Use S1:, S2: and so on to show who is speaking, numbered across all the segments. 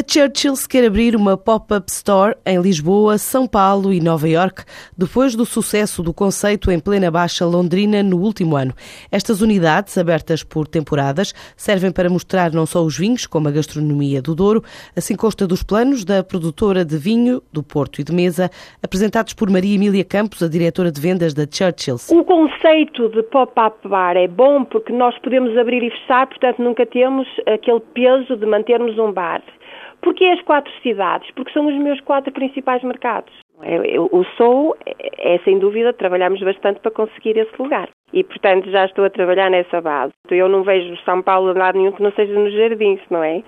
S1: A Churchill's quer abrir uma pop-up store em Lisboa, São Paulo e Nova York, depois do sucesso do conceito em plena baixa londrina no último ano. Estas unidades, abertas por temporadas, servem para mostrar não só os vinhos, como a gastronomia do Douro, assim consta dos planos da produtora de vinho do Porto e de Mesa, apresentados por Maria Emília Campos, a diretora de vendas da Churchill's.
S2: O conceito de pop-up bar é bom porque nós podemos abrir e fechar, portanto nunca temos aquele peso de mantermos um bar. Porquê as quatro cidades? Porque são os meus quatro principais mercados. O Sou é, sem dúvida, trabalhamos bastante para conseguir esse lugar. E, portanto, já estou a trabalhar nessa base. Eu não vejo São Paulo de lado nenhum que não seja nos jardins, não é?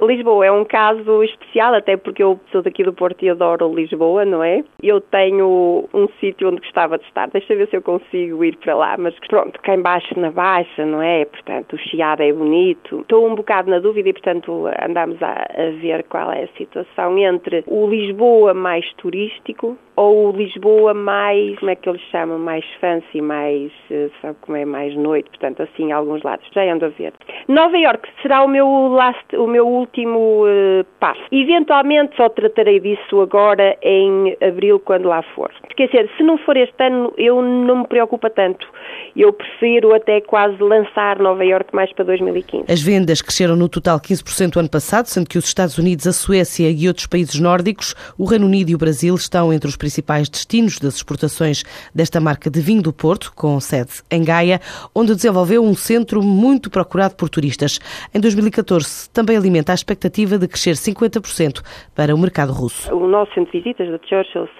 S2: Lisboa é um caso especial, até porque eu sou daqui do Porto e adoro Lisboa, não é? Eu tenho um sítio onde gostava de estar, deixa ver se eu consigo ir para lá, mas pronto, cá embaixo na Baixa, não é? Portanto, o Chiado é bonito. Estou um bocado na dúvida e, portanto, andamos a, a ver qual é a situação entre o Lisboa mais turístico ou o Lisboa mais, como é que eles chamam, mais fancy, mais, eh, sabe como é, mais noite, portanto, assim, alguns lados. Já ando a ver. Nova York será o meu last, o meu último uh, passo. Eventualmente só tratarei disso agora em abril, quando lá for. Dizer, se não for este ano, eu não me preocupa tanto. Eu prefiro até quase lançar Nova York mais para 2015.
S1: As vendas cresceram no total 15% ano passado, sendo que os Estados Unidos, a Suécia e outros países nórdicos, o Reino Unido e o Brasil estão entre os principais destinos das exportações desta marca de vinho do Porto, com sede em Gaia, onde desenvolveu um centro muito procurado por turistas. Em 2014, também alimenta expectativa de crescer 50% para o mercado russo.
S2: O nosso centro de visitas da Churchill's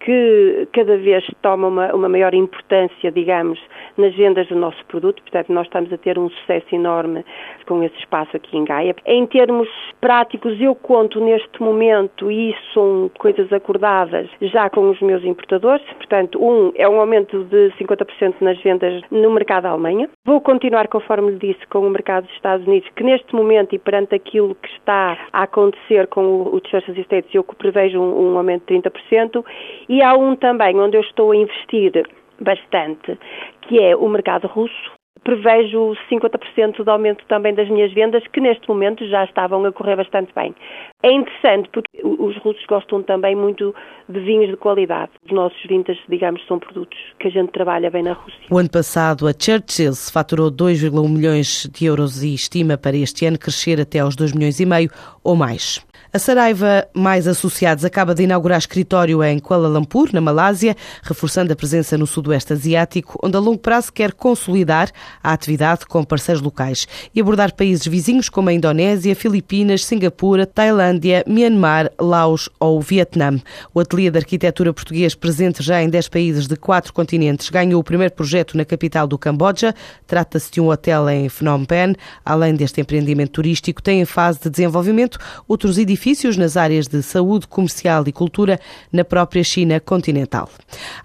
S2: que cada vez toma uma, uma, maior importância, digamos, nas vendas do nosso produto. Portanto, nós estamos a ter um sucesso enorme com esse espaço aqui em Gaia. Em termos práticos, eu conto neste momento, e isso são coisas acordadas já com os meus importadores. Portanto, um é um aumento de 50% nas vendas no mercado da Alemanha. Vou continuar, conforme lhe disse, com o mercado dos Estados Unidos, que neste momento e perante aquilo que está a acontecer com o, o Churches Estates, eu prevejo um, um aumento de 30%. E há um também onde eu estou a investir bastante, que é o mercado russo. Prevejo 50% de aumento também das minhas vendas, que neste momento já estavam a correr bastante bem. É interessante porque os russos gostam também muito de vinhos de qualidade. Os nossos vintage, digamos, são produtos que a gente trabalha bem na Rússia.
S1: O ano passado, a Churchill's faturou 2,1 milhões de euros e estima para este ano crescer até aos 2 milhões e meio ou mais. A Saraiva Mais Associados acaba de inaugurar escritório em Kuala Lumpur, na Malásia, reforçando a presença no Sudoeste Asiático, onde a longo prazo quer consolidar a atividade com parceiros locais e abordar países vizinhos como a Indonésia, Filipinas, Singapura, Tailândia, Myanmar, Laos ou Vietnã. O Ateliê de Arquitetura Português, presente já em 10 países de quatro continentes, ganhou o primeiro projeto na capital do Camboja. Trata-se de um hotel em Phnom Penh. Além deste empreendimento turístico, tem em fase de desenvolvimento outros edifícios edifícios nas áreas de saúde, comercial e cultura na própria China continental.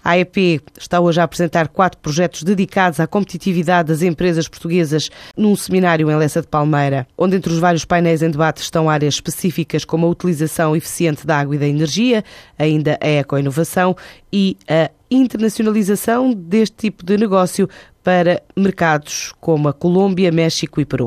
S1: A AEP está hoje a apresentar quatro projetos dedicados à competitividade das empresas portuguesas num seminário em Lessa de Palmeira, onde entre os vários painéis em debate estão áreas específicas como a utilização eficiente da água e da energia, ainda a ecoinovação e a internacionalização deste tipo de negócio para mercados como a Colômbia, México e Peru.